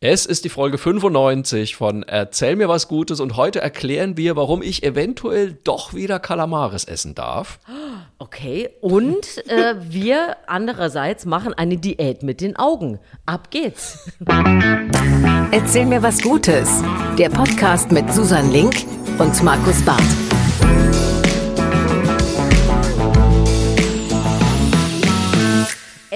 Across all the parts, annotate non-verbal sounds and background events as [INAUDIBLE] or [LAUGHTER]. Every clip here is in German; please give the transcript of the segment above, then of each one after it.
Es ist die Folge 95 von Erzähl mir was Gutes und heute erklären wir, warum ich eventuell doch wieder Kalamares essen darf. Okay, und äh, wir andererseits machen eine Diät mit den Augen. Ab geht's. Erzähl mir was Gutes. Der Podcast mit Susan Link und Markus Barth.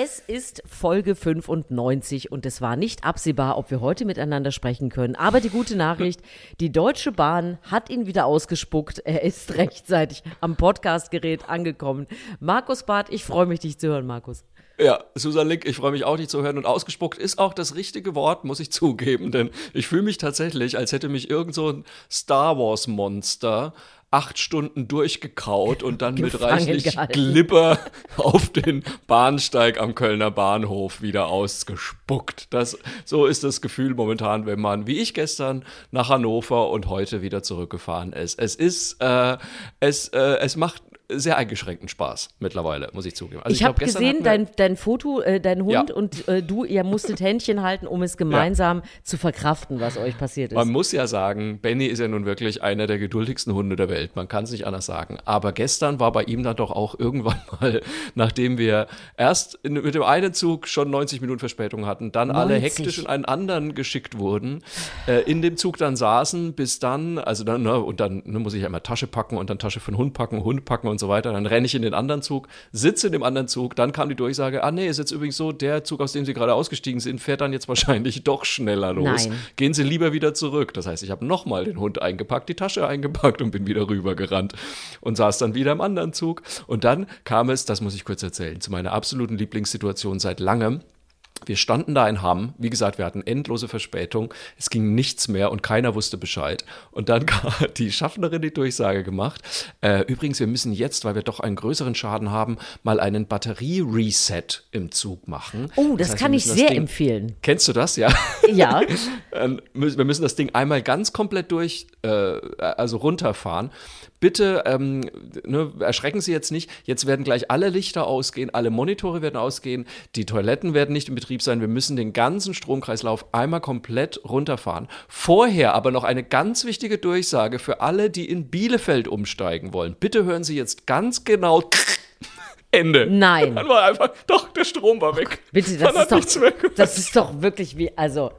Es ist Folge 95 und es war nicht absehbar, ob wir heute miteinander sprechen können. Aber die gute Nachricht, die Deutsche Bahn hat ihn wieder ausgespuckt. Er ist [LAUGHS] rechtzeitig am Podcastgerät angekommen. Markus Barth, ich freue mich, dich zu hören, Markus. Ja, Susan Link, ich freue mich auch, dich zu hören. Und ausgespuckt ist auch das richtige Wort, muss ich zugeben. Denn ich fühle mich tatsächlich, als hätte mich irgend so ein Star Wars-Monster acht Stunden durchgekaut und dann mit reichlich gehalten. Glibber auf den Bahnsteig am Kölner Bahnhof wieder ausgespuckt. Das, so ist das Gefühl momentan, wenn man, wie ich gestern, nach Hannover und heute wieder zurückgefahren ist. Es ist, äh, es, äh, es macht sehr eingeschränkten Spaß mittlerweile, muss ich zugeben. Also ich, ich habe gesehen, dein, dein Foto, äh, dein Hund ja. und äh, du, ihr musstet Händchen halten, um es gemeinsam ja. zu verkraften, was euch passiert ist. Man muss ja sagen, Benny ist ja nun wirklich einer der geduldigsten Hunde der Welt. Man kann es nicht anders sagen. Aber gestern war bei ihm dann doch auch irgendwann [LAUGHS] mal, nachdem wir erst in, mit dem einen Zug schon 90 Minuten Verspätung hatten, dann 90. alle hektisch in einen anderen geschickt wurden, äh, in dem Zug dann saßen, bis dann, also dann, ne, und dann ne, muss ich ja immer Tasche packen und dann Tasche für den Hund packen, Hund packen und so weiter. Dann renne ich in den anderen Zug, sitze in dem anderen Zug, dann kam die Durchsage, ah nee, ist jetzt übrigens so, der Zug, aus dem Sie gerade ausgestiegen sind, fährt dann jetzt [LAUGHS] wahrscheinlich doch schneller los. Nein. Gehen Sie lieber wieder zurück. Das heißt, ich habe nochmal den Hund eingepackt, die Tasche eingepackt und bin wieder rübergerannt und saß dann wieder im anderen Zug. Und dann kam es, das muss ich kurz erzählen, zu meiner absoluten Lieblingssituation seit langem. Wir standen da in Hamm. Wie gesagt, wir hatten endlose Verspätung. Es ging nichts mehr und keiner wusste Bescheid. Und dann [LAUGHS] hat die Schaffnerin die Durchsage gemacht. Äh, übrigens, wir müssen jetzt, weil wir doch einen größeren Schaden haben, mal einen Batterie-Reset im Zug machen. Oh, das, das heißt, kann ich sehr Ding, empfehlen. Kennst du das? Ja. Ja. [LAUGHS] wir müssen das Ding einmal ganz komplett durch, äh, also runterfahren bitte ähm, ne, erschrecken Sie jetzt nicht. Jetzt werden gleich alle Lichter ausgehen, alle Monitore werden ausgehen, die Toiletten werden nicht in Betrieb sein. Wir müssen den ganzen Stromkreislauf einmal komplett runterfahren. Vorher aber noch eine ganz wichtige Durchsage für alle, die in Bielefeld umsteigen wollen. Bitte hören Sie jetzt ganz genau Ende. Nein. [LAUGHS] Dann war einfach, doch, der Strom war weg. Bitte, das, ist doch, das ist doch wirklich wie, also.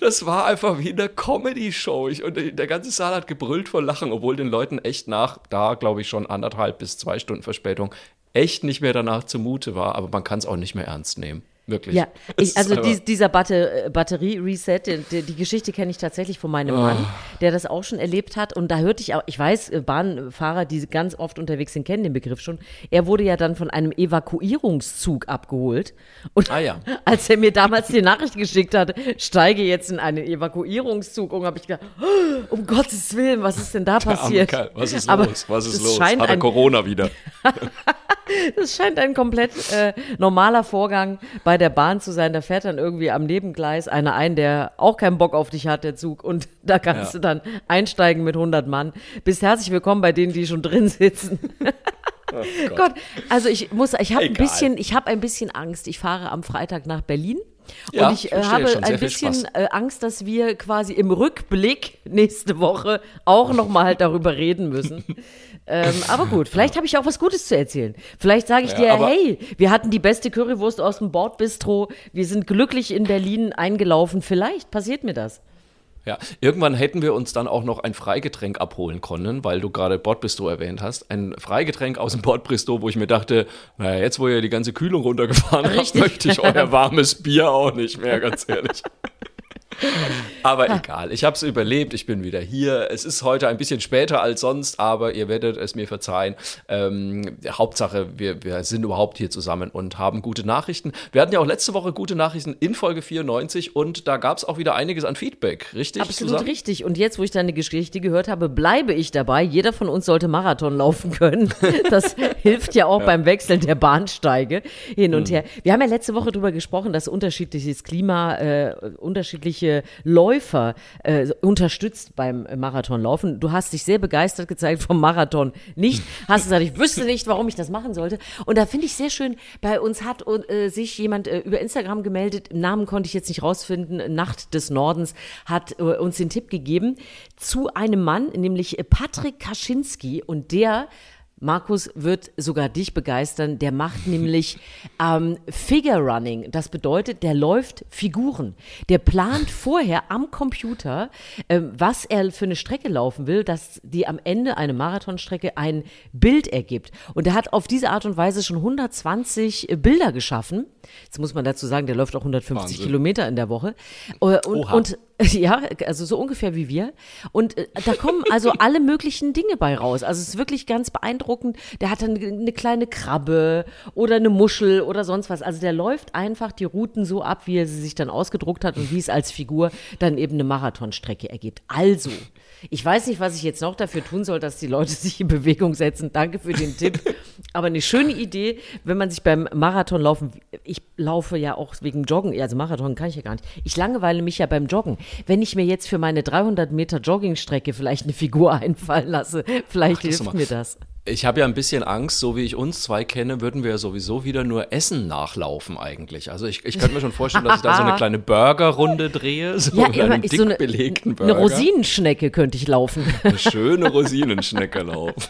Das war einfach wie in der Comedy-Show. Und der ganze Saal hat gebrüllt vor Lachen, obwohl den Leuten echt nach, da glaube ich schon anderthalb bis zwei Stunden Verspätung, echt nicht mehr danach zumute war. Aber man kann es auch nicht mehr ernst nehmen. Wirklich. Ja, ich, also die, dieser Batter, äh, Batterie-Reset, die, die, Geschichte kenne ich tatsächlich von meinem oh. Mann, der das auch schon erlebt hat. Und da hörte ich auch, ich weiß, äh, Bahnfahrer, die ganz oft unterwegs sind, kennen den Begriff schon. Er wurde ja dann von einem Evakuierungszug abgeholt. Und ah, ja. [LAUGHS] als er mir damals die Nachricht geschickt hat, steige jetzt in einen Evakuierungszug, und habe ich gedacht, oh, um Gottes Willen, was ist denn da passiert? Was ist Aber los? Was ist los? Hat er Corona wieder? [LAUGHS] das scheint ein komplett äh, normaler Vorgang bei der Bahn zu sein. Da fährt dann irgendwie am Nebengleis einer ein, der auch keinen Bock auf dich hat, der Zug. Und [LAUGHS] da kannst ja. du dann einsteigen mit 100 Mann. Bist herzlich willkommen bei denen, die schon drin sitzen. [LAUGHS] Oh Gott. Gott. also ich muss, ich habe ein bisschen, ich habe ein bisschen Angst. Ich fahre am Freitag nach Berlin. Ja, und ich äh, habe ein bisschen äh, Angst, dass wir quasi im Rückblick nächste Woche auch nochmal halt [LAUGHS] darüber reden müssen. Ähm, aber gut, vielleicht habe ich auch was Gutes zu erzählen. Vielleicht sage ich ja, dir, hey, wir hatten die beste Currywurst aus dem Bordbistro, wir sind glücklich in Berlin eingelaufen. Vielleicht passiert mir das. Ja, irgendwann hätten wir uns dann auch noch ein Freigetränk abholen können, weil du gerade Bordbistro erwähnt hast. Ein Freigetränk aus dem Bordbistro, wo ich mir dachte, naja, jetzt wo ihr die ganze Kühlung runtergefahren habt, möchte ich euer warmes Bier auch nicht mehr, ganz [LAUGHS] ehrlich. [LAUGHS] aber egal, ich habe es überlebt, ich bin wieder hier. Es ist heute ein bisschen später als sonst, aber ihr werdet es mir verzeihen. Ähm, Hauptsache, wir, wir sind überhaupt hier zusammen und haben gute Nachrichten. Wir hatten ja auch letzte Woche gute Nachrichten in Folge 94 und da gab es auch wieder einiges an Feedback, richtig? Absolut zusammen? richtig. Und jetzt, wo ich deine Geschichte gehört habe, bleibe ich dabei. Jeder von uns sollte Marathon laufen können. [LAUGHS] Das hilft ja auch ja. beim Wechseln der Bahnsteige hin und mhm. her. Wir haben ja letzte Woche darüber gesprochen, dass unterschiedliches Klima, äh, unterschiedliche Läufer äh, unterstützt beim Marathonlaufen. Du hast dich sehr begeistert gezeigt vom Marathon. Nicht, hast gesagt, ich wüsste nicht, warum ich das machen sollte. Und da finde ich sehr schön, bei uns hat äh, sich jemand äh, über Instagram gemeldet, Namen konnte ich jetzt nicht rausfinden, Nacht des Nordens, hat äh, uns den Tipp gegeben zu einem Mann, nämlich Patrick Kaczynski. Und der Markus wird sogar dich begeistern. Der macht nämlich [LAUGHS] ähm, Figure Running. Das bedeutet, der läuft Figuren. Der plant vorher am Computer, ähm, was er für eine Strecke laufen will, dass die am Ende eine Marathonstrecke ein Bild ergibt. Und er hat auf diese Art und Weise schon 120 äh, Bilder geschaffen. Jetzt muss man dazu sagen, der läuft auch 150 Wahnsinn. Kilometer in der Woche. Äh, und, und [LAUGHS] Ja, also so ungefähr wie wir. Und äh, da kommen also [LAUGHS] alle möglichen Dinge bei raus. Also es ist wirklich ganz beeindruckend. Der hat dann eine kleine Krabbe oder eine Muschel oder sonst was. Also der läuft einfach die Routen so ab, wie er sie sich dann ausgedruckt hat und wie es als Figur dann eben eine Marathonstrecke ergibt. Also, ich weiß nicht, was ich jetzt noch dafür tun soll, dass die Leute [LAUGHS] sich in Bewegung setzen. Danke für den Tipp. [LAUGHS] Aber eine schöne Idee, wenn man sich beim Marathon laufen, ich laufe ja auch wegen Joggen, also Marathon kann ich ja gar nicht. Ich langeweile mich ja beim Joggen. Wenn ich mir jetzt für meine 300 Meter Joggingstrecke vielleicht eine Figur [LAUGHS] einfallen lasse, vielleicht Ach, hilft mir das. Ich habe ja ein bisschen Angst, so wie ich uns zwei kenne, würden wir ja sowieso wieder nur Essen nachlaufen eigentlich. Also ich, ich könnte mir schon vorstellen, dass ich da so eine [LAUGHS] kleine Burgerrunde drehe, so ja, einen dick so eine, belegten Burger. Eine Rosinenschnecke könnte ich laufen. [LAUGHS] Eine schöne Rosinenschnecke laufen.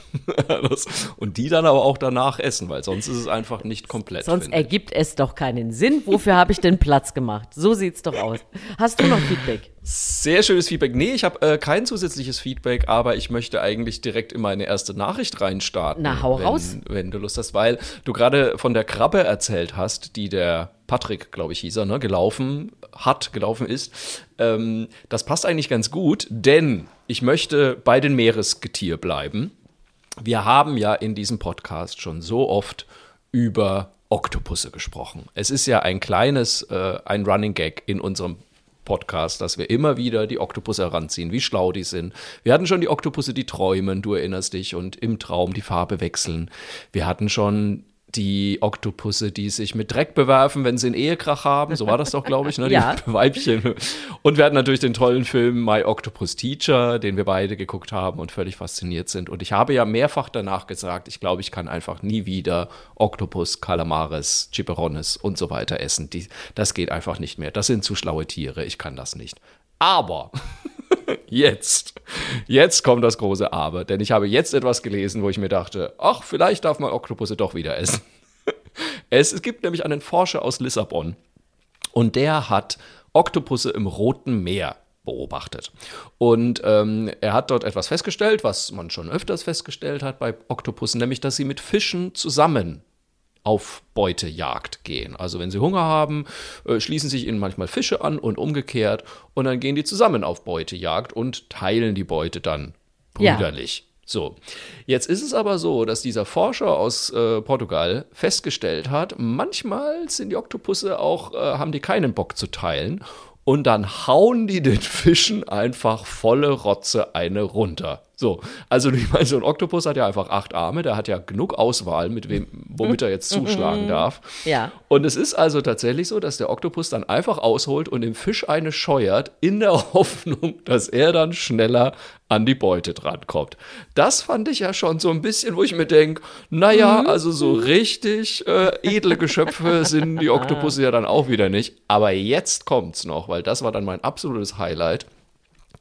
[LAUGHS] und die dann aber auch danach essen, weil sonst ist es einfach nicht komplett. Sonst ergibt es doch keinen Sinn. Wofür habe ich denn Platz gemacht? So sieht es doch aus. Hast du noch Feedback? Sehr schönes Feedback. Nee, ich habe äh, kein zusätzliches Feedback, aber ich möchte eigentlich direkt in meine erste Nachricht reinstarten. Na, hau wenn, raus. Wenn du Lust hast, weil du gerade von der Krabbe erzählt hast, die der Patrick, glaube ich, hieß er, ne, gelaufen hat, gelaufen ist. Ähm, das passt eigentlich ganz gut, denn ich möchte bei den Meeresgetier bleiben. Wir haben ja in diesem Podcast schon so oft über Oktopusse gesprochen. Es ist ja ein kleines, äh, ein Running Gag in unserem Podcast, dass wir immer wieder die Oktopusse heranziehen, wie schlau die sind. Wir hatten schon die Oktopusse, die träumen, du erinnerst dich, und im Traum die Farbe wechseln. Wir hatten schon die Oktopusse, die sich mit Dreck bewerfen, wenn sie einen Ehekrach haben. So war das doch, glaube ich, ne? Die [LAUGHS] ja. [LAUGHS] Weibchen. Und wir hatten natürlich den tollen Film My Octopus Teacher, den wir beide geguckt haben und völlig fasziniert sind. Und ich habe ja mehrfach danach gesagt, ich glaube, ich kann einfach nie wieder Oktopus, Kalamares, Chiperones und so weiter essen. Die, das geht einfach nicht mehr. Das sind zu schlaue Tiere. Ich kann das nicht. Aber [LAUGHS] jetzt, jetzt kommt das große Aber, denn ich habe jetzt etwas gelesen, wo ich mir dachte, ach, vielleicht darf man Oktopusse doch wieder essen. [LAUGHS] Es, gibt nämlich einen Forscher aus Lissabon und der hat Oktopusse im Roten Meer beobachtet. Und ähm, er hat dort etwas festgestellt, was man schon öfters festgestellt hat bei Oktopussen, nämlich dass sie mit Fischen zusammen auf Beutejagd gehen. Also wenn sie Hunger haben, äh, schließen sich ihnen manchmal Fische an und umgekehrt und dann gehen die zusammen auf Beutejagd und teilen die Beute dann brüderlich. Ja. So, jetzt ist es aber so, dass dieser Forscher aus äh, Portugal festgestellt hat, manchmal sind die Oktopusse auch, äh, haben die keinen Bock zu teilen und dann hauen die den Fischen einfach volle Rotze eine runter. So, also ich meine, so ein Oktopus hat ja einfach acht Arme, der hat ja genug Auswahl, mit wem, womit er jetzt zuschlagen darf. Ja. Und es ist also tatsächlich so, dass der Oktopus dann einfach ausholt und dem Fisch eine scheuert, in der [LAUGHS] Hoffnung, dass er dann schneller an die Beute drankommt. Das fand ich ja schon so ein bisschen, wo ich mir denke, naja, mhm. also so richtig äh, edle Geschöpfe [LAUGHS] sind die Oktopusse ja dann auch wieder nicht. Aber jetzt kommt's noch, weil das war dann mein absolutes Highlight.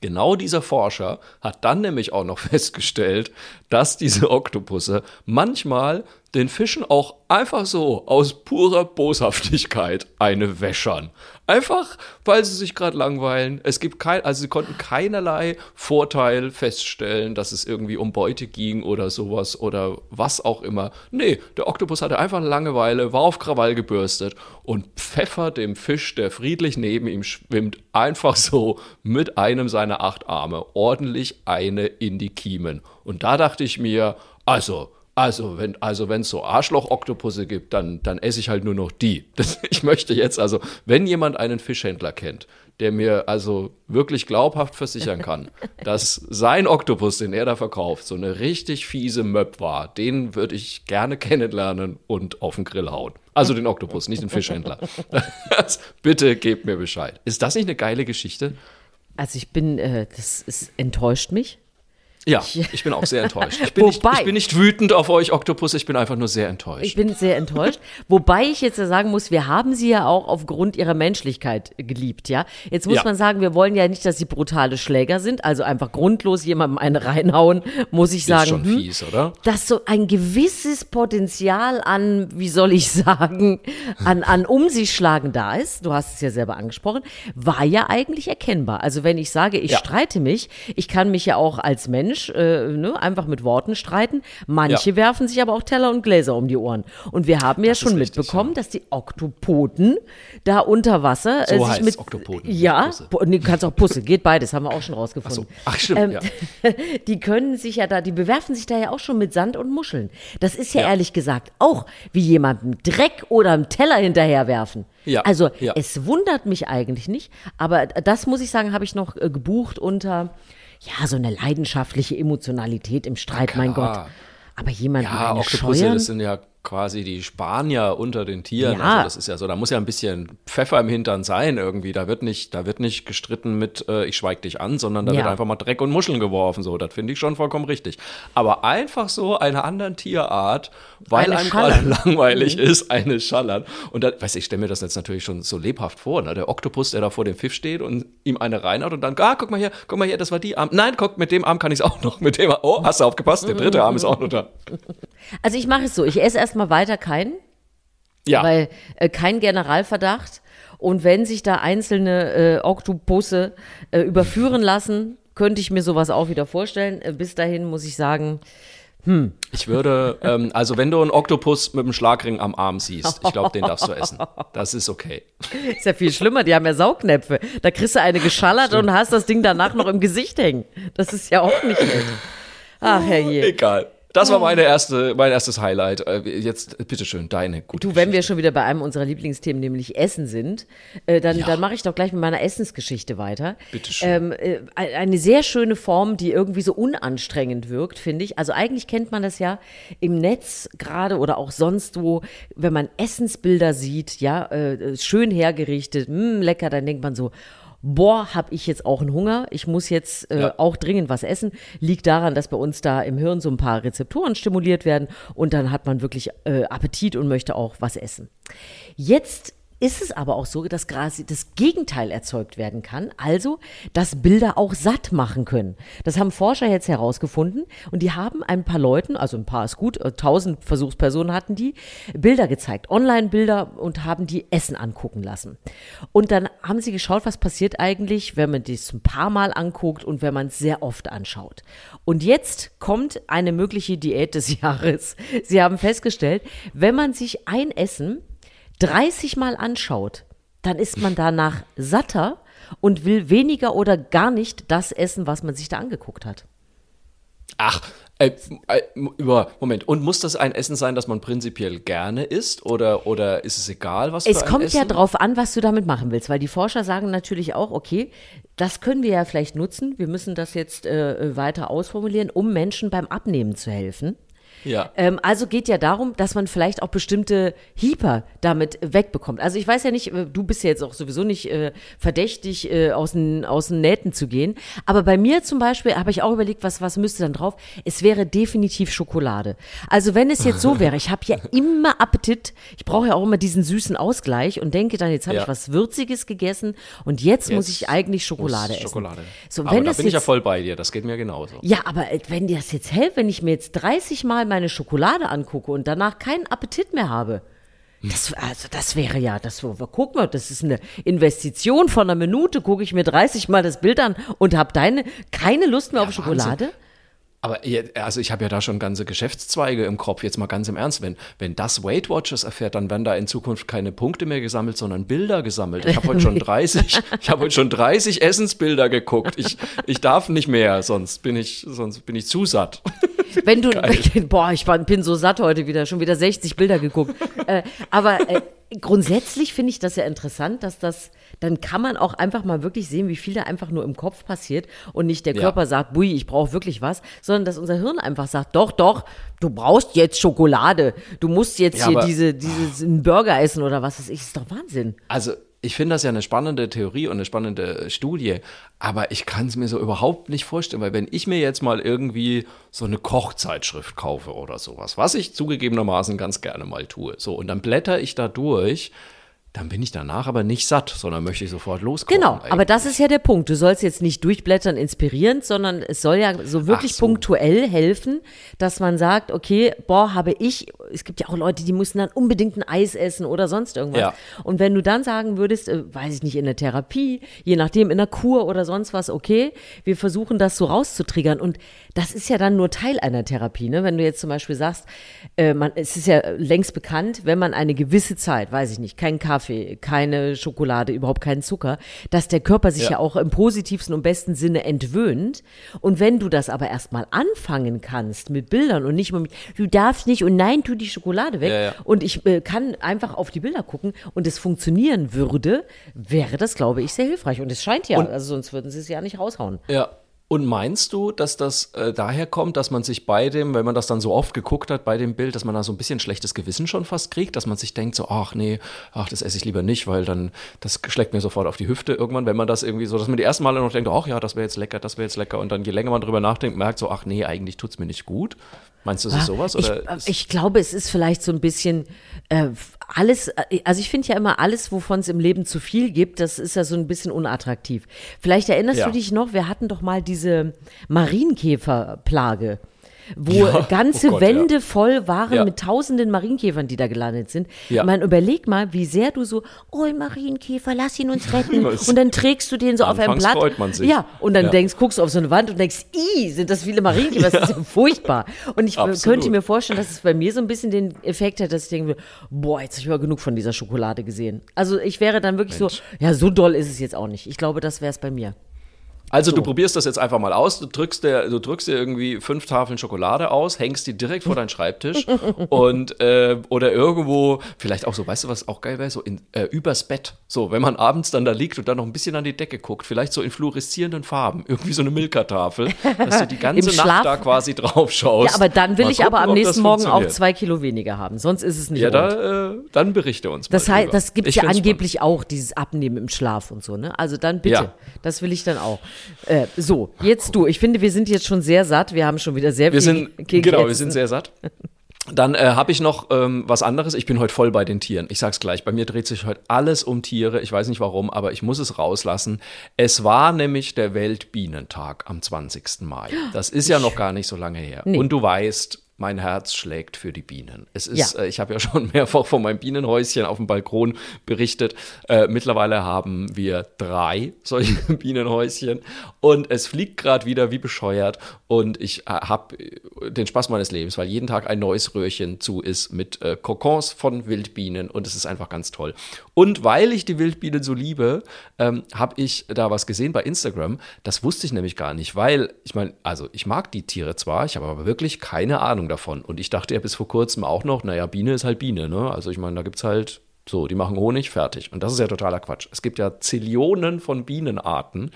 Genau dieser Forscher hat dann nämlich auch noch [LAUGHS] festgestellt, dass diese Oktopusse manchmal den Fischen auch einfach so aus purer Boshaftigkeit eine wäschern. Einfach, weil sie sich gerade langweilen. Es gibt kein, also sie konnten keinerlei Vorteil feststellen, dass es irgendwie um Beute ging oder sowas oder was auch immer. Nee, der Oktopus hatte einfach Langeweile, war auf Krawall gebürstet und pfeffert dem Fisch, der friedlich neben ihm schwimmt, einfach so mit einem seiner acht Arme ordentlich eine in die Kiemen. Und da dachte ich mir, also, also, wenn also es so Arschloch-Oktopusse gibt, dann, dann esse ich halt nur noch die. [LAUGHS] Das, ich möchte jetzt also, wenn jemand einen Fischhändler kennt, der mir also wirklich glaubhaft versichern kann, [LAUGHS] dass sein Oktopus, den er da verkauft, so eine richtig fiese Möb war, den würde ich gerne kennenlernen und auf den Grill hauen. Also den Oktopus, nicht den Fischhändler. [LAUGHS] bitte gebt mir Bescheid. Ist das nicht eine geile Geschichte? Also ich bin, äh, das ist, enttäuscht mich. Ja, ich bin auch sehr enttäuscht. Ich bin, nicht, ich bin nicht wütend auf euch Oktopus, ich bin einfach nur sehr enttäuscht. Ich bin sehr enttäuscht. Wobei ich jetzt sagen muss, wir haben sie ja auch aufgrund ihrer Menschlichkeit geliebt, ja. Jetzt muss Ja. man sagen, wir wollen ja nicht, dass sie brutale Schläger sind, also einfach grundlos jemandem eine reinhauen, muss ich sagen. ist schon hm, fies, oder? dass so ein gewisses Potenzial an, wie soll ich sagen, an, an um sich schlagen da ist, du hast es ja selber angesprochen, war ja eigentlich erkennbar. Also wenn ich sage, ich Ja. streite mich, ich kann mich ja auch als Mensch äh, ne, einfach mit Worten streiten. Manche werfen sich aber auch Teller und Gläser um die Ohren. Und wir haben ja Das ist schon richtig, mitbekommen, dass die Oktopoden da unter Wasser So äh, sich heißt's, mit Oktopoden, ja, Pusse. pu- nee, du kannst auch Pusse, geht beides, haben wir auch schon rausgefunden. Ach so. Ach, stimmt, Ähm, ja. [LAUGHS] die können sich ja da, die bewerfen sich da ja auch schon mit Sand und Muscheln. Das ist ja, Ja. ehrlich gesagt auch wie jemandem Dreck oder einen Teller hinterherwerfen. Ja, Also ja. es wundert mich eigentlich nicht, aber das muss ich sagen, habe ich noch äh, gebucht unter ja so eine leidenschaftliche Emotionalität im Streit. Mein Gott. klar. Aber jemanden Ja, eine Oktopusse, scheuern? das sind ja quasi die Spanier unter den Tieren. Ja. Also das ist ja so, da muss ja ein bisschen Pfeffer im Hintern sein irgendwie. Da wird nicht, da wird nicht gestritten mit äh, ich schweig dich an, sondern da Ja. wird einfach mal Dreck und Muscheln geworfen. So, das finde ich schon vollkommen richtig. Aber einfach so einer anderen Tierart, weil Eine einem gerade langweilig ist, eine schallern. Und da, weiß ich, ich stelle mir das jetzt natürlich schon so lebhaft vor. Ne? Der Oktopus, der da vor dem Pfiff steht und ihm eine reinhaut und dann, ah, guck mal hier, guck mal hier, das war die Arm. Nein, guck, mit dem Arm kann ich es auch noch. Mit dem, oh, hast du aufgepasst, der dritte Arm ist auch noch da. [LAUGHS] Also ich mache es so, ich esse erstmal weiter keinen. Ja. weil äh, kein Generalverdacht. Und wenn sich da einzelne äh, Oktopusse äh, überführen lassen, könnte ich mir sowas auch wieder vorstellen. Äh, bis dahin muss ich sagen, Ich würde, ähm, also wenn du einen Oktopus mit einem Schlagring am Arm siehst, ich glaube, den darfst du essen. Das ist okay. ist ja viel schlimmer, die haben ja Saugnäpfe. Da kriegst du eine geschallert und hast das Ding danach noch im Gesicht hängen. Das ist ja auch nicht nett. Ach, herrje. Egal. Das war meine erste, mein erstes Highlight. Äh, Jetzt, bitteschön, deine gute Du, wenn wir schon wieder bei einem unserer Lieblingsthemen, nämlich Essen sind, äh, dann, Ja. dann mache ich doch gleich mit meiner Essensgeschichte weiter. Bitteschön. Ähm, äh, eine sehr schöne Form, die irgendwie so unanstrengend wirkt, finde ich. Also eigentlich kennt man das ja im Netz gerade oder auch sonst wo, wenn man Essensbilder sieht, ja, äh, schön hergerichtet, mh, lecker, dann denkt man so, boah, hab ich jetzt auch einen Hunger, ich muss jetzt äh, Ja. auch dringend was essen. Liegt daran, dass bei uns da im Hirn so ein paar Rezeptoren stimuliert werden und dann hat man wirklich äh, Appetit und möchte auch was essen. Jetzt ist es aber auch so, dass quasi das Gegenteil erzeugt werden kann, also dass Bilder auch satt machen können. Das haben Forscher jetzt herausgefunden und die haben ein paar Leuten, also ein paar ist gut, äh, tausend Versuchspersonen hatten die, Bilder gezeigt, Online-Bilder und haben die Essen angucken lassen. Und dann haben sie geschaut, was passiert eigentlich, wenn man das ein paar Mal anguckt und wenn man es sehr oft anschaut. Und jetzt kommt eine mögliche Diät des [LAUGHS] Jahres. Sie haben festgestellt, wenn man sich ein Essen 30 Mal anschaut, dann ist man danach satter und will weniger oder gar nicht das essen, was man sich da angeguckt hat. Ach, äh, äh, über, Moment. Und muss das ein Essen sein, das man prinzipiell gerne isst? Oder, oder ist es egal, was Es kommt Essen? ja drauf an, was du damit machen willst, weil die Forscher sagen natürlich auch, okay, das können wir ja vielleicht nutzen. Wir müssen das jetzt äh, weiter ausformulieren, um Menschen beim Abnehmen zu helfen. Ja. Ähm, also geht ja darum, dass man vielleicht auch bestimmte Hyper damit wegbekommt. Also ich weiß ja nicht, äh, du bist ja jetzt auch sowieso nicht äh, verdächtig, äh, aus, den, aus den Nähten zu gehen. Aber bei mir zum Beispiel habe ich auch überlegt, was, was müsste dann drauf? Es wäre definitiv Schokolade. Also wenn es jetzt so [LAUGHS] wäre, ich habe ja immer Appetit, ich brauche ja auch immer diesen süßen Ausgleich und denke dann, jetzt habe Ja. ich was Würziges gegessen und jetzt, muss Jetzt ich eigentlich Schokolade muss essen. Schokolade. So, Aber wenn da es bin ich ja jetzt voll bei dir. Das geht mir genauso. ja, aber äh, wenn dir das jetzt hilft, wenn ich mir jetzt 30 Mal meine Schokolade angucke und danach keinen Appetit mehr habe, das, also das wäre ja, das guck mal, das ist eine Investition von einer Minute, gucke ich mir 30 Mal das Bild an und habe deine keine Lust mehr auf Wahnsinn. Schokolade. Aber also ich habe ja da schon ganze Geschäftszweige im Kopf, jetzt mal ganz im Ernst, wenn, wenn das Weight Watchers erfährt, dann werden da in Zukunft keine Punkte mehr gesammelt, sondern Bilder gesammelt. Ich habe heute schon [LAUGHS] 30, ich habe heute schon 30 Essensbilder geguckt. Ich, ich darf nicht mehr, sonst bin ich, sonst bin ich zu satt. Wenn du, [LAUGHS] boah, ich war- bin so satt heute wieder, schon wieder 60 Bilder geguckt. [LAUGHS] äh, aber äh, grundsätzlich finde ich das ja interessant, dass das, dann kann man auch einfach mal wirklich sehen, wie viel da einfach nur im Kopf passiert und nicht der Ja. Körper sagt, bui, ich brauche wirklich was, sondern dass unser Hirn einfach sagt, doch, doch, du brauchst jetzt Schokolade, du musst jetzt Ja, hier diese, dieses einen Burger essen oder was weiß ich, ist doch Wahnsinn. Also ich finde das ja eine spannende Theorie und eine spannende Studie, aber ich kann es mir so überhaupt nicht vorstellen, weil wenn ich mir jetzt mal irgendwie so eine Kochzeitschrift kaufe oder sowas, was ich zugegebenermaßen ganz gerne mal tue, so und dann blätter ich da durch, dann bin ich danach aber nicht satt, sondern möchte ich sofort loskochen. Genau, aber das ist ja der Punkt. Du sollst jetzt nicht durchblättern inspirierend, sondern es soll ja so wirklich so. punktuell helfen, dass man sagt, okay, boah, habe ich, es gibt ja auch Leute, die müssen dann unbedingt ein Eis essen oder sonst irgendwas. Ja. Und wenn du dann sagen würdest, äh, weiß ich nicht, in der Therapie, je nachdem in der Kur oder sonst was, okay, wir versuchen das so rauszutriggern. Und das ist ja dann nur Teil einer Therapie. Ne? Wenn du jetzt zum Beispiel sagst, äh, man, es ist ja längst bekannt, wenn man eine gewisse Zeit, weiß ich nicht, keinen Kaffee, keine Schokolade, überhaupt keinen Zucker, dass der Körper sich ja, ja auch im positivsten und besten Sinne entwöhnt. Und wenn du das aber erstmal anfangen kannst mit Bildern und nicht mit, du darfst nicht und nein, tu die Schokolade weg. Ja, ja. Und ich äh, kann einfach auf die Bilder gucken und es funktionieren würde, wäre das, glaube ich, sehr hilfreich. Und es scheint ja, und, also sonst würden sie es ja nicht raushauen. Ja, und meinst du, dass das äh, daher kommt, dass man sich bei dem, wenn man das dann so oft geguckt hat, bei dem Bild, dass man da so ein bisschen schlechtes Gewissen schon fast kriegt, dass man sich denkt so, ach nee, ach, das esse ich lieber nicht, weil dann, das schlägt mir sofort auf die Hüfte irgendwann, wenn man das irgendwie so, dass man die ersten Male noch denkt, ach ja, das wäre jetzt lecker, das wäre jetzt lecker und dann je länger man drüber nachdenkt, merkt so, ach nee, eigentlich tut es mir nicht gut. Meinst du, es ist sowas? Oder ich, ich, glaube, es ist vielleicht so ein bisschen äh, alles, äh, also ich finde ja immer alles, wovon es im Leben zu viel gibt, das ist ja so ein bisschen unattraktiv. Vielleicht erinnerst ja. du dich noch, wir hatten doch mal diese Marienkäferplage wo ja, ganze oh Gott, Wände ja. voll waren ja. mit tausenden Marienkäfern, die da gelandet sind. Man überleg mal, wie sehr du so, oh Marienkäfer, lass ihn uns retten. [LAUGHS] und dann trägst du den so auf ein Blatt. freut man sich. Ja, und dann denkst, guckst du auf so eine Wand und denkst, i, sind das viele Marienkäfer, das [LAUGHS] ist ja furchtbar. Und ich Absolut. könnte mir vorstellen, dass es bei mir so ein bisschen den Effekt hat, dass ich denke, boah, jetzt habe ich mal genug von dieser Schokolade gesehen. Also ich wäre dann wirklich Mensch. so, ja, so doll ist es jetzt auch nicht. Ich glaube, das wäre es bei mir. Also so. du probierst das jetzt einfach mal aus, du drückst dir, du drückst dir irgendwie fünf Tafeln Schokolade aus, hängst die direkt vor deinen Schreibtisch [LAUGHS] und äh, oder irgendwo, vielleicht auch so, weißt du, was auch geil wäre, so in, äh, übers Bett. So, wenn man abends dann da liegt und dann noch ein bisschen an die Decke guckt, vielleicht so in fluoreszierenden Farben, irgendwie so eine Milka-Tafel, dass du die [LAUGHS] ganze Nacht Schlaf? da quasi drauf schaust. Ja, aber dann will mal ich gucken, aber am nächsten Morgen auch zwei Kilo weniger haben, sonst ist es nicht Ja, da, äh, dann berichte uns mal. Das heißt, das gibt es ja angeblich spannend. auch, dieses Abnehmen im Schlaf und so, ne? Also dann bitte, ja. das will ich dann auch. Äh, so, jetzt du. Ich finde, wir sind jetzt schon sehr satt. Wir haben schon wieder sehr wir viel sind, Genau, wir sind sehr satt. Dann äh, habe ich noch ähm, was anderes. Ich bin heute voll bei den Tieren. Ich sag's gleich. Bei mir dreht sich heute alles um Tiere. Ich weiß nicht warum, aber ich muss es rauslassen. Es war nämlich der Weltbienentag am 20. Mai. Das ist ja noch gar nicht so lange her. Nee. Und du weißt, mein Herz schlägt für die Bienen. Es ist, ja. äh, ich habe ja [LAUGHS] schon mehrfach von meinem Bienenhäuschen auf dem Balkon berichtet. Äh, mittlerweile haben wir drei solche [LAUGHS] Bienenhäuschen und es fliegt gerade wieder wie bescheuert und ich äh, habe den Spaß meines Lebens, weil jeden Tag ein neues Röhrchen zu ist mit äh, Kokons von Wildbienen und es ist einfach ganz toll. Und weil ich die Wildbienen so liebe, ähm, habe ich da was gesehen bei Instagram. Das wusste ich nämlich gar nicht, weil ich meine, also ich mag die Tiere zwar, ich habe aber wirklich keine Ahnung davon. Und ich dachte ja bis vor kurzem auch noch, naja, Biene ist halt Biene, ne? Also ich meine, da gibt es halt so, die machen Honig, fertig. Und das ist ja totaler Quatsch. Es gibt ja Zillionen von Bienenarten.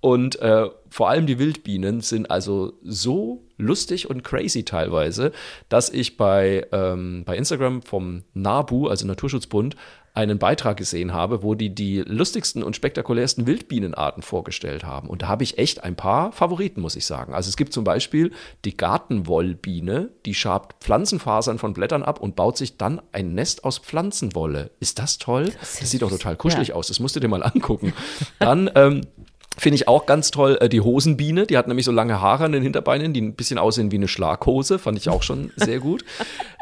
Und äh, vor allem die Wildbienen sind also so lustig und crazy teilweise, dass ich bei, ähm, bei Instagram vom NABU, also Naturschutzbund, einen Beitrag gesehen habe, wo die die lustigsten und spektakulärsten Wildbienenarten vorgestellt haben. Und da habe ich echt ein paar Favoriten, muss ich sagen. Also es gibt zum Beispiel die Gartenwollbiene, die schabt Pflanzenfasern von Blättern ab und baut sich dann ein Nest aus Pflanzenwolle. Ist das toll? Das, das sieht doch total kuschelig ja. aus. Das musst du dir mal angucken. Dann ähm, Finde ich auch ganz toll. Äh, die Hosenbiene, die hat nämlich so lange Haare an den Hinterbeinen, die ein bisschen aussehen wie eine Schlaghose. Fand ich auch schon [LAUGHS] sehr gut.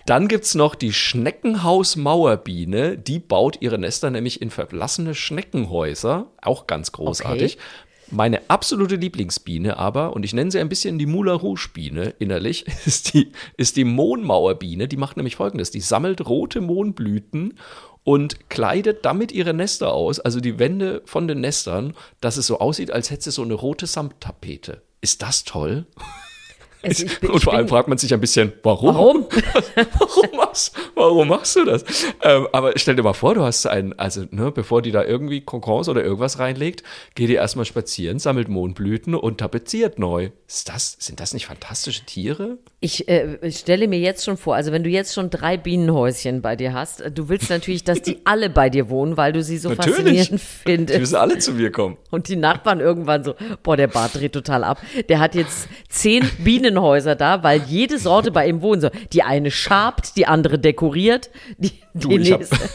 Dann gibt es noch die Schneckenhaus-Mauerbiene. Die baut ihre Nester nämlich in verlassene Schneckenhäuser. Auch ganz großartig. Okay. Meine absolute Lieblingsbiene aber, und ich nenne sie ein bisschen die Moulin Rouge Biene innerlich, [LAUGHS] ist die, ist die Mohnmauerbiene. Die macht nämlich folgendes: Die sammelt rote Mohnblüten und kleidet damit ihre Nester aus, also die Wände von den Nestern, dass es so aussieht, als hätte sie so eine rote Samttapete. Ist das toll? Also ich bin- und vor allem fragt man sich ein bisschen, warum? Warum? [LAUGHS] warum, machst, warum machst du das? Ähm, aber stell dir mal vor, du hast einen, also ne, bevor die da irgendwie Kokons oder irgendwas reinlegt, geht die erstmal spazieren, sammelt Mohnblüten und tapeziert neu. Ist das, sind das nicht fantastische Tiere? Ich äh, stelle mir jetzt schon vor, also wenn du jetzt schon drei Bienenhäuschen bei dir hast, äh, du willst natürlich, dass die [LAUGHS] alle bei dir wohnen, weil du sie so Natürlich. faszinierend Die findest. müssen alle zu mir kommen. Und die Nachbarn irgendwann so, boah, der Bart dreht total ab. Der hat jetzt zehn [LAUGHS] Bienenhäuser da, weil jede Sorte bei ihm wohnen soll. Die eine schabt, die andere dekoriert, die, Du, die nächste. [LAUGHS]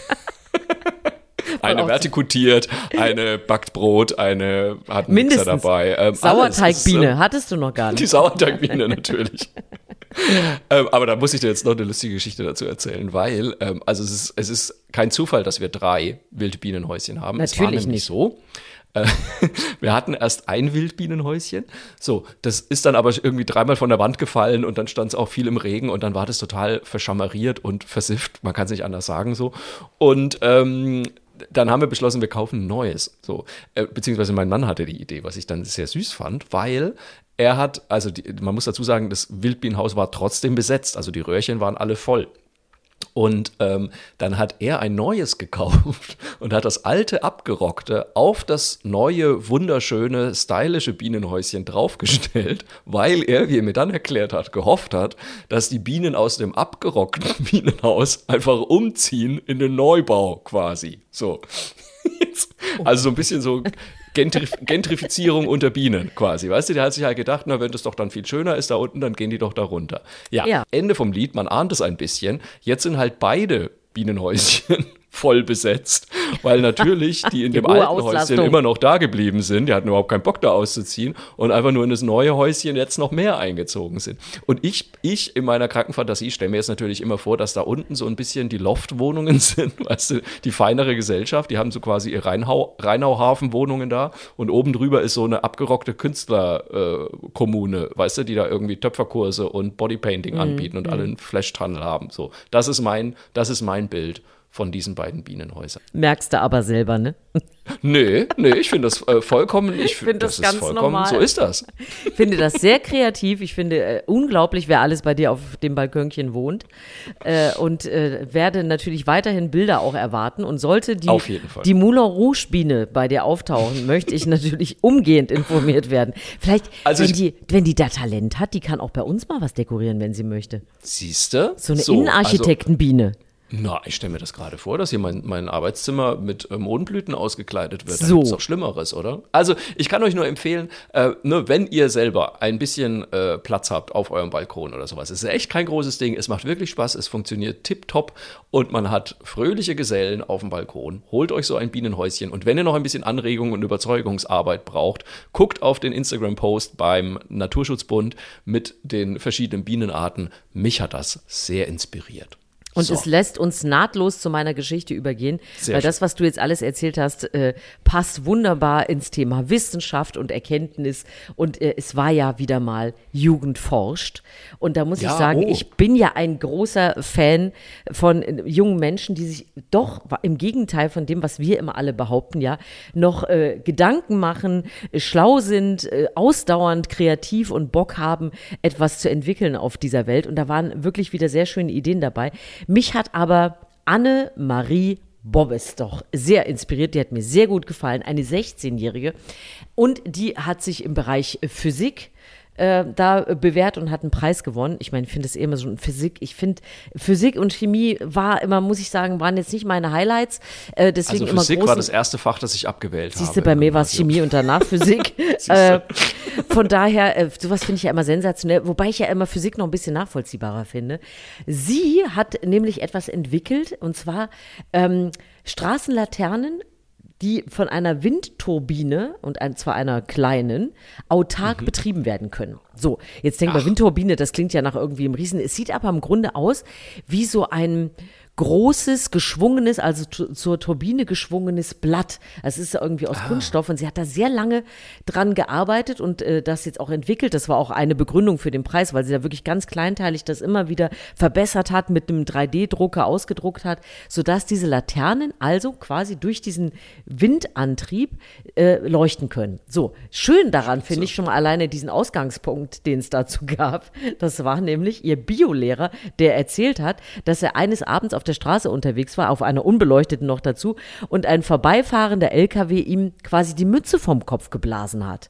Eine vertikutiert, eine backt Brot, eine hat einen Mixer Mindestens. dabei. Ähm. Sauerteigbiene ist, hattest du noch gar äh, [LAUGHS] Die nicht. Sauerteigbiene natürlich. [LAUGHS] ähm, aber da muss ich dir jetzt noch eine lustige Geschichte dazu erzählen, weil, ähm, also es ist, es ist kein Zufall, dass wir drei Wildbienenhäuschen haben. es war Natürlich nämlich nicht. so. Äh, [LAUGHS] Wir hatten erst ein Wildbienenhäuschen. So, das ist dann aber irgendwie dreimal von der Wand gefallen und dann stand es auch viel im Regen und dann war das total verschammeriert und versifft. Man kann es nicht anders sagen so. Und ähm, dann haben wir beschlossen, wir kaufen ein neues. So, äh, beziehungsweise mein Mann hatte die Idee, was ich dann sehr süß fand, weil er hat, also die, man muss dazu sagen, das Wildbienenhaus war trotzdem besetzt, also die Röhrchen waren alle voll. Und ähm, dann hat er ein neues gekauft [LAUGHS] und hat das alte abgerockte auf das neue, wunderschöne, stylische Bienenhäuschen draufgestellt, [LAUGHS] weil er, wie er mir dann erklärt hat, gehofft hat, dass die Bienen aus dem abgerockten [LAUGHS] Bienenhaus einfach umziehen in den Neubau quasi. So. Also so ein bisschen so Gentrif Gentrifizierung unter Bienen quasi. Weißt du, der hat sich halt gedacht, na, wenn das doch dann viel schöner ist da unten, dann gehen die doch da runter. Ja, Ja. Ende vom Lied, man ahnt es ein bisschen. Jetzt sind halt beide Bienenhäuschen voll besetzt, weil natürlich die in [LAUGHS] Die dem alten Häuschen immer noch da geblieben sind. Die hatten überhaupt keinen Bock da auszuziehen und einfach nur in das neue Häuschen jetzt noch mehr eingezogen sind. Und ich, ich in meiner Krankenfantasie stelle mir jetzt natürlich immer vor, dass da unten so ein bisschen die Loftwohnungen [LAUGHS] sind, weißt du, die feinere Gesellschaft, die haben so quasi ihre Rheinau, Rheinauhafen-Wohnungen da und oben drüber ist so eine abgerockte Künstlerkommune, äh, weißt du, die da irgendwie Töpferkurse und Bodypainting anbieten und alle einen Flash-Tunnel haben. So, das ist mein, das ist mein Bild von diesen beiden Bienenhäusern. Merkst du aber selber, ne? Nee, nee, ich finde das äh, vollkommen, ich, find das ist ganz vollkommen, normal. so ist das. Ich finde das sehr kreativ. Ich finde äh, unglaublich, wer alles bei dir auf dem Balkönchen wohnt. Äh, und äh, werde natürlich weiterhin Bilder auch erwarten. Und sollte die, Auf jeden Fall. die Moulin Rouge Biene bei dir auftauchen, möchte ich natürlich [LAUGHS] umgehend informiert werden. Vielleicht, Also wenn, ich- die, wenn die da Talent hat, die kann auch bei uns mal was dekorieren, wenn sie möchte. Siehste? So eine Innenarchitektenbiene. Also, na, ich stelle mir das gerade vor, dass hier mein, mein Arbeitszimmer mit äh, Mohnblüten ausgekleidet wird. So. gibt's doch Schlimmeres, oder? Also, ich kann euch nur empfehlen, äh, ne, wenn ihr selber ein bisschen äh, Platz habt auf eurem Balkon oder sowas. Es ist echt kein großes Ding. Es macht wirklich Spaß. Es funktioniert tipptopp und man hat fröhliche Gesellen auf dem Balkon. Holt euch so ein Bienenhäuschen und wenn ihr noch ein bisschen Anregung und Überzeugungsarbeit braucht, guckt auf den Instagram-Post beim Naturschutzbund mit den verschiedenen Bienenarten. Mich hat das sehr inspiriert. Und So. es lässt uns nahtlos zu meiner Geschichte übergehen, Sehr weil schön. das, was du jetzt alles erzählt hast, äh, passt wunderbar ins Thema Wissenschaft und Erkenntnis. Und äh, es war ja wieder mal Jugend forscht. Und da muss Ja, ich sagen, oh. ich bin ja ein großer Fan von äh, jungen Menschen, die sich doch im Gegenteil von dem, was wir immer alle behaupten, ja, noch äh, Gedanken machen, äh, schlau sind, äh, ausdauernd, kreativ und Bock haben, etwas zu entwickeln auf dieser Welt. Und da waren wirklich wieder sehr schöne Ideen dabei. Mich hat aber Anne-Marie Bobbes doch sehr inspiriert. Die hat mir sehr gut gefallen. Eine 16-Jährige. Und die hat sich im Bereich Physik äh, da bewährt und hat einen Preis gewonnen. Ich meine, ich finde es eh immer so ein Physik. Ich finde, Physik und Chemie war immer, muss ich sagen, waren jetzt nicht meine Highlights. Äh, deswegen Also immer Physik großen, war das erste Fach, das ich abgewählt Siehst habe. du, bei mir war es Chemie und danach Physik. [LAUGHS] äh, Siehste. von daher, äh, sowas finde ich ja immer sensationell, wobei ich ja immer Physik noch ein bisschen nachvollziehbarer finde. Sie hat nämlich etwas entwickelt, und zwar ähm, Straßenlaternen, die von einer Windturbine und ein, zwar einer kleinen autark betrieben werden können. So, jetzt denkt man, Windturbine, das klingt ja nach irgendwie einem Riesen. Es sieht aber im Grunde aus wie so ein großes, geschwungenes, also zu, zur Turbine geschwungenes Blatt. Es ist irgendwie aus ah. Kunststoff und sie hat da sehr lange dran gearbeitet und äh, das jetzt auch entwickelt. Das war auch eine Begründung für den Preis, weil sie da wirklich ganz kleinteilig das immer wieder verbessert hat, mit einem 3D-Drucker ausgedruckt hat, sodass diese Laternen also quasi durch diesen Windantrieb äh, leuchten können. So, schön daran finde ich schon mal alleine diesen Ausgangspunkt, den es dazu gab. Das war nämlich ihr Biolehrer, der erzählt hat, dass er eines Abends auf der Straße unterwegs war, auf einer unbeleuchteten noch dazu, und ein vorbeifahrender LKW ihm quasi die Mütze vom Kopf geblasen hat.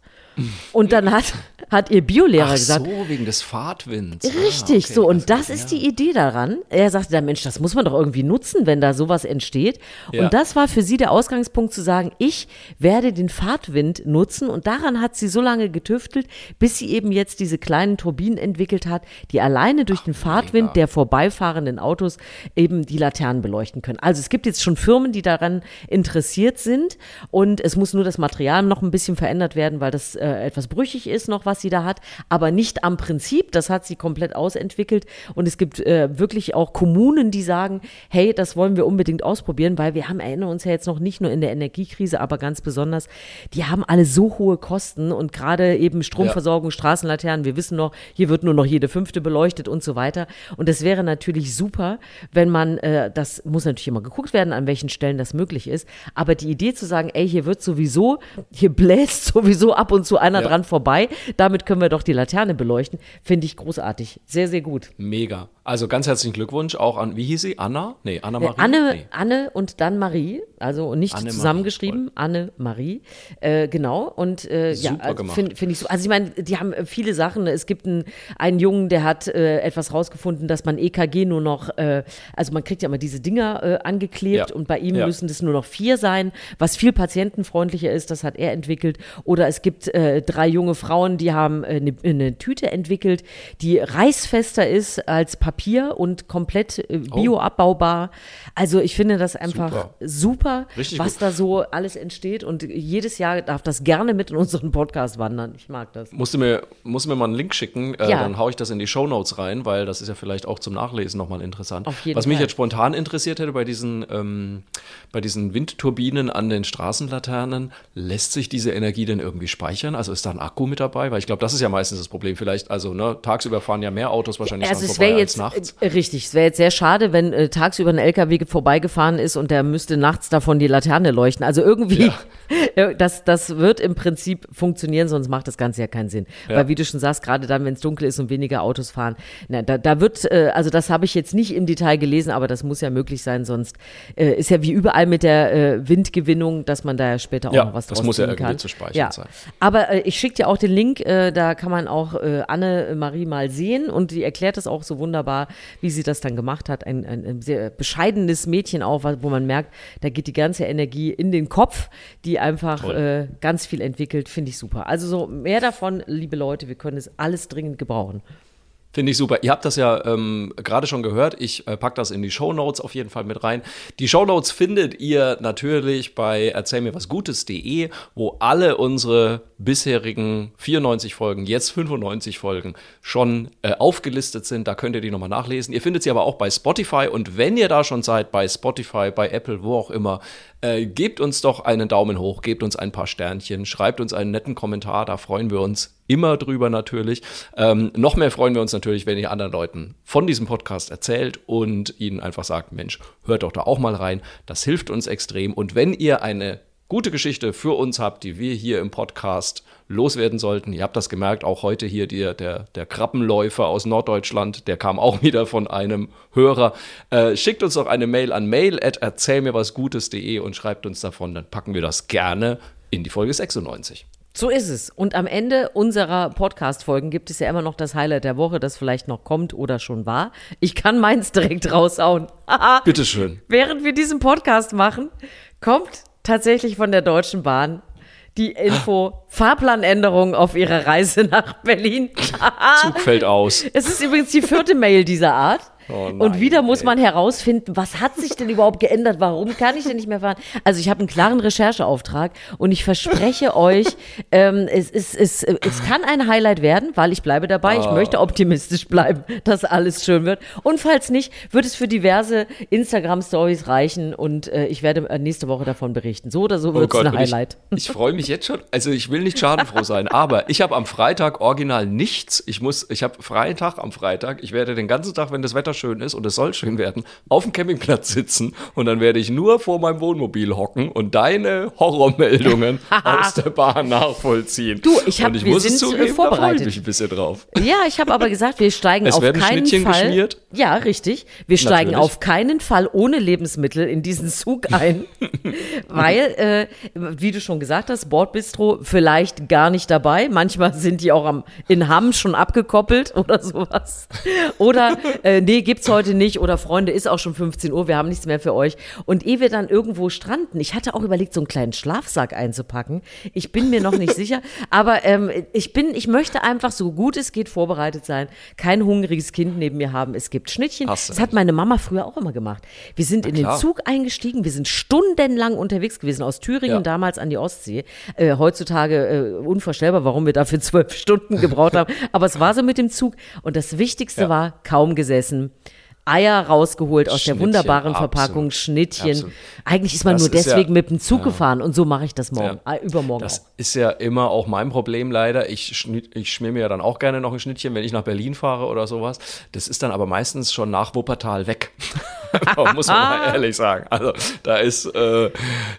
Und dann hat, hat ihr Biolehrer Ach gesagt. so, wegen des Fahrtwinds. Richtig, ah, okay, so. Und das ist ja. die Idee daran. Er sagte, der Mensch, das muss man doch irgendwie nutzen, wenn da sowas entsteht. Ja. Und das war für sie der Ausgangspunkt zu sagen, ich werde den Fahrtwind nutzen. Und daran hat sie so lange getüftelt, bis sie eben jetzt diese kleinen Turbinen entwickelt hat, die alleine durch Ach, den Fahrtwind mega. der vorbeifahrenden Autos eben die Laternen beleuchten können. Also es gibt jetzt schon Firmen, die daran interessiert sind. Und es muss nur das Material noch ein bisschen verändert werden, weil das äh, etwas brüchig ist noch, was sie da hat, aber nicht am Prinzip. Das hat sie komplett ausentwickelt. Und es gibt äh, wirklich auch Kommunen, die sagen, hey, das wollen wir unbedingt ausprobieren, weil wir haben, erinnern uns ja jetzt noch nicht nur in der Energiekrise, aber ganz besonders, die haben alle so hohe Kosten und gerade eben Stromversorgung, ja. Straßenlaternen, wir wissen noch, hier wird nur noch jede fünfte beleuchtet und so weiter. Und das wäre natürlich super, wenn man, äh, das muss natürlich immer geguckt werden, an welchen Stellen das möglich ist, aber die Idee zu sagen, ey, hier wird sowieso, hier bläst [LAUGHS] sowieso ab und zu einer ja. dran vorbei. Damit können wir doch die Laterne beleuchten. Finde ich großartig. Sehr, sehr gut. Mega. Also ganz herzlichen Glückwunsch auch an, wie hieß sie? Anna? Nee, Anna Marie. Anne, nee. Anne und dann Marie. Also nicht Anne zusammengeschrieben. Marie, Anne Marie. Äh, genau. Und äh, ja, also finde find ich so. Also ich meine, die haben äh, viele Sachen. Es gibt einen, einen Jungen, der hat äh, etwas rausgefunden, dass man EKG nur noch, äh, also man kriegt ja immer diese Dinger äh, angeklebt ja. und bei ihm ja. müssen das nur noch vier sein, was viel patientenfreundlicher ist. Das hat er entwickelt. Oder es gibt drei junge Frauen, die haben eine, äh, eine Tüte entwickelt, die reißfester ist als Papier und komplett oh. bioabbaubar. Also ich finde das einfach super, super was gut. da so alles entsteht und jedes Jahr darf das gerne mit in unseren Podcast wandern. Ich mag das. Musst du mir, musst du mir mal einen Link schicken, äh, ja. dann haue ich das in die Show Notes rein, weil das ist ja vielleicht auch zum Nachlesen nochmal interessant. Auf jeden was mich Fall. jetzt spontan interessiert hätte bei diesen, ähm, bei diesen Windturbinen an den Straßenlaternen, lässt sich diese Energie denn irgendwie speichern? Also ist da ein Akku mit dabei? Weil ich glaube, das ist ja meistens das Problem. Vielleicht, also ne, tagsüber fahren ja mehr Autos wahrscheinlich also es vorbei jetzt, nachts. Äh, richtig, es wäre jetzt sehr schade, wenn äh, tagsüber ein LKW vorbeigefahren ist und der müsste nachts davon die Laterne leuchten. Also irgendwie, ja. [LAUGHS] Äh, das, das wird im Prinzip funktionieren, sonst macht das Ganze ja keinen Sinn. Ja. Weil wie du schon sagst, gerade dann, wenn es dunkel ist und weniger Autos fahren, na, da, da wird, äh, also das habe ich jetzt nicht im Detail gelesen, aber das muss ja möglich sein, sonst äh, ist ja wie überall mit der äh, Windgewinnung, dass man da ja später auch ja, noch was das muss ja irgendwie kann. zu speichern ja. sein. Aber äh, ich schicke dir auch den Link, äh, da kann man auch Anne-Marie mal sehen und die erklärt es auch so wunderbar, wie sie das dann gemacht hat. Ein, ein, ein sehr bescheidenes Mädchen auch, wo man merkt, da geht die ganze Energie in den Kopf, die einfach äh, ganz viel entwickelt, finde ich super. Also so mehr davon, liebe Leute, wir können es alles dringend gebrauchen. Finde ich super. Ihr habt das ja ähm, gerade schon gehört. Ich äh, packe das in die Show Notes auf jeden Fall mit rein. Die Show Notes findet ihr natürlich bei erzähl wo alle unsere bisherigen 94 Folgen, jetzt 95 Folgen schon äh, aufgelistet sind. Da könnt ihr die nochmal nachlesen. Ihr findet sie aber auch bei Spotify. Und wenn ihr da schon seid, bei Spotify, bei Apple, wo auch immer, äh, gebt uns doch einen Daumen hoch, gebt uns ein paar Sternchen, schreibt uns einen netten Kommentar, da freuen wir uns immer drüber natürlich. Ähm, noch mehr freuen wir uns natürlich, wenn ihr anderen Leuten von diesem Podcast erzählt und ihnen einfach sagt, Mensch, hört doch da auch mal rein. Das hilft uns extrem. Und wenn ihr eine gute Geschichte für uns habt, die wir hier im Podcast loswerden sollten. Ihr habt das gemerkt, auch heute hier der, der, der Krabbenläufer aus Norddeutschland, der kam auch [LAUGHS] wieder von einem Hörer. Äh, schickt uns doch eine Mail an mail at erzählmirwasgutes.de und schreibt uns davon, dann packen wir das gerne in die Folge 96. So ist es. Und am Ende unserer Podcast-Folgen gibt es ja immer noch das Highlight der Woche, das vielleicht noch kommt oder schon war. Ich kann meins direkt raushauen. [LAUGHS] Bitteschön. Während wir diesen Podcast machen, kommt tatsächlich von der Deutschen Bahn die Info Fahrplanänderung auf ihrer Reise nach Berlin. Zug fällt aus. Es ist übrigens die vierte Mail dieser Art. Oh nein, und wieder muss man herausfinden, was hat sich denn überhaupt geändert? Warum kann ich denn nicht mehr fahren? Also ich habe einen klaren Rechercheauftrag und ich verspreche [LAUGHS] euch, ähm, es, es, es, es kann ein Highlight werden, weil ich bleibe dabei. Ich möchte optimistisch bleiben, dass alles schön wird. Und falls nicht, wird es für diverse Instagram-Stories reichen und äh, ich werde äh, nächste Woche davon berichten. So oder so wird es ein Oh und Highlight. [LAUGHS] Ich, ich freue mich jetzt schon. Also ich will nicht schadenfroh sein, aber ich habe am Freitag original nichts. Ich muss, ich habe freien Tag am Freitag. Ich werde den ganzen Tag, wenn das Wetter schön ist und es soll schön werden, auf dem Campingplatz sitzen und dann werde ich nur vor meinem Wohnmobil hocken und deine Horrormeldungen [LAUGHS] aus der Bahn nachvollziehen. Du, ich hab- und ich wir muss es sind, äh, zugeben, da freue ich vorbereitet. mich ein bisschen drauf. Ja, ich habe aber gesagt, wir steigen Es auf werden keinen Schnittchen Fall. geschmiert? Ja, richtig. Wir steigen Natürlich. auf keinen Fall ohne Lebensmittel in diesen Zug ein, [LAUGHS] weil, äh, wie du schon gesagt hast, Bordbistro vielleicht gar nicht dabei. Manchmal sind die auch am, in Hamm schon abgekoppelt oder sowas. Oder äh, nee, gibt's heute nicht. Oder Freunde, ist auch schon 15 Uhr, wir haben nichts mehr für euch. Und ehe wir dann irgendwo stranden, ich hatte auch überlegt, so einen kleinen Schlafsack einzupacken. Ich bin mir noch nicht [LAUGHS] sicher, aber ähm, ich bin, ich möchte einfach so gut es geht vorbereitet sein, kein hungriges Kind neben mir haben. Es gibt Schnittchen. Das hat meine Mama früher auch immer gemacht. Wir sind in den klar. Zug eingestiegen, wir sind stundenlang unterwegs gewesen, aus Thüringen Ja. damals an die Ostsee. Äh, heutzutage äh, unvorstellbar, warum wir dafür [LAUGHS] zwölf Stunden gebraucht haben. Aber es war so mit dem Zug. Und das Wichtigste Ja. war kaum gesessen. Eier rausgeholt aus der wunderbaren absolut. Verpackung, Schnittchen. Absolut. Eigentlich ist man Das nur ist ja- deswegen mit dem Zug gefahren und so mache ich das morgen, Ja. äh, übermorgen auch. Das ist ja immer auch mein Problem leider. Ich, schnitt, ich schmier mir ja dann auch gerne noch ein Schnittchen, wenn ich nach Berlin fahre oder sowas. Das ist dann aber meistens schon nach Wuppertal weg. [LAUGHS] muss man mal [LAUGHS] ehrlich sagen. Also da ist, äh,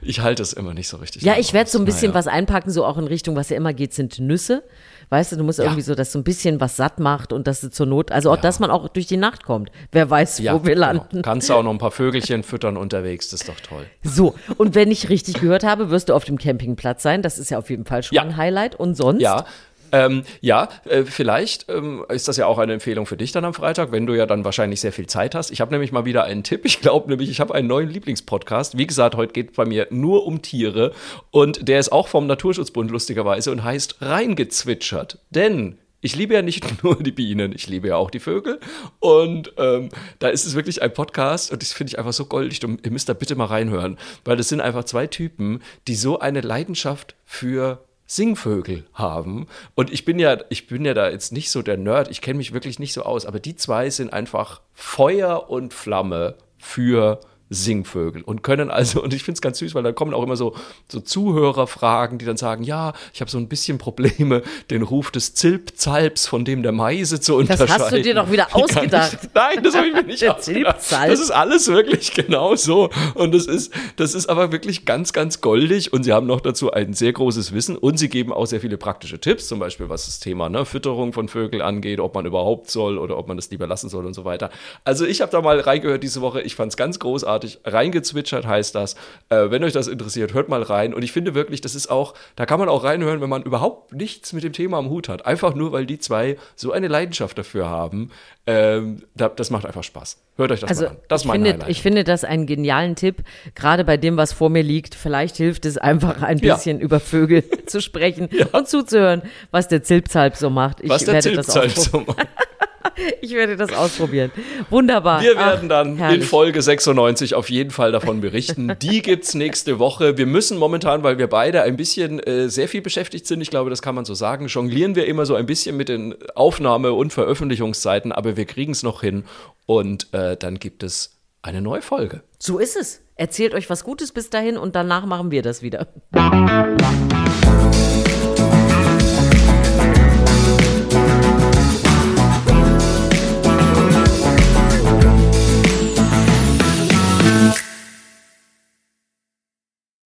ich halte es immer nicht so richtig. Ja, ich werde so ein bisschen Naja. was einpacken, so auch in Richtung, was ja immer geht, sind Nüsse. Weißt du, du musst irgendwie so, dass so ein bisschen was satt macht und dass du zur Not, also auch, dass man auch durch die Nacht kommt. Wer weiß, Ja, wo wir genau. landen. Kannst du auch noch ein paar Vögelchen [LAUGHS] füttern unterwegs, das ist doch toll. So, und wenn ich richtig gehört habe, wirst du auf dem Campingplatz sein. Das ist ja auf jeden Fall schon Ja. ein Highlight. Und sonst? Ja. Ähm, ja, äh, vielleicht ähm, ist das ja auch eine Empfehlung für dich dann am Freitag, wenn du ja dann wahrscheinlich sehr viel Zeit hast. Ich habe nämlich mal wieder einen Tipp. Ich glaube nämlich, ich habe einen neuen Lieblingspodcast. Wie gesagt, heute geht bei mir nur um Tiere und der ist auch vom Naturschutzbund lustigerweise und heißt Reingezwitschert. Denn ich liebe ja nicht [LAUGHS] nur die Bienen, ich liebe ja auch die Vögel. Und ähm, da ist es wirklich ein Podcast und das finde ich einfach so goldig. Du, ihr müsst da bitte mal reinhören, weil das sind einfach zwei Typen, die so eine Leidenschaft für Singvögel haben. Und ich bin ja, ich bin ja da jetzt nicht so der Nerd, ich kenne mich wirklich nicht so aus, aber die zwei sind einfach Feuer und Flamme für Singvögel und können also, und ich finde es ganz süß, weil da kommen auch immer so, so Zuhörerfragen, die dann sagen, ja, ich habe so ein bisschen Probleme, den Ruf des Zilpzalps von dem der Meise zu Das unterscheiden. hast du dir doch wieder [LAUGHS] ausgedacht. Ich, [LAUGHS] nein, das habe ich mir nicht ausgedacht. Das ist alles wirklich genau so. Und das ist, das ist aber wirklich ganz, ganz goldig. Und sie haben noch dazu ein sehr großes Wissen und sie geben auch sehr viele praktische Tipps, zum Beispiel was das Thema ne, Fütterung von Vögeln angeht, ob man überhaupt soll oder ob man das lieber lassen soll und so weiter. Also ich habe da mal reingehört diese Woche. Ich fand es ganz großartig. Reingezwitschert heißt das. Äh, wenn euch das interessiert, hört mal rein. Und ich finde wirklich, das ist auch, da kann man auch reinhören, wenn man überhaupt nichts mit dem Thema am Hut hat. Einfach nur, weil die zwei so eine Leidenschaft dafür haben. Ähm, da, das macht einfach Spaß. Hört euch das Also mal an. Das ich, finde, Highlight. ich finde das einen genialen Tipp, gerade bei dem, was vor mir liegt. Vielleicht hilft es einfach ein Ja. bisschen über Vögel [LAUGHS] zu sprechen und zuzuhören, was der Zilpzalp so macht. Ich was der werde das Zilpzalp ausprobieren. so macht. [LAUGHS] Ich werde das ausprobieren. Wunderbar. Wir Ach, werden dann in herrlich. Folge 96 auf jeden Fall davon berichten. [LAUGHS] Die gibt's nächste Woche. Wir müssen momentan, weil wir beide ein bisschen äh, sehr viel beschäftigt sind, ich glaube, das kann man so sagen, jonglieren wir immer so ein bisschen mit den Aufnahme- und Veröffentlichungszeiten, aber wir kriegen es noch hin und äh, dann gibt es eine neue Folge. So ist es. Erzählt euch was Gutes bis dahin und danach machen wir das wieder.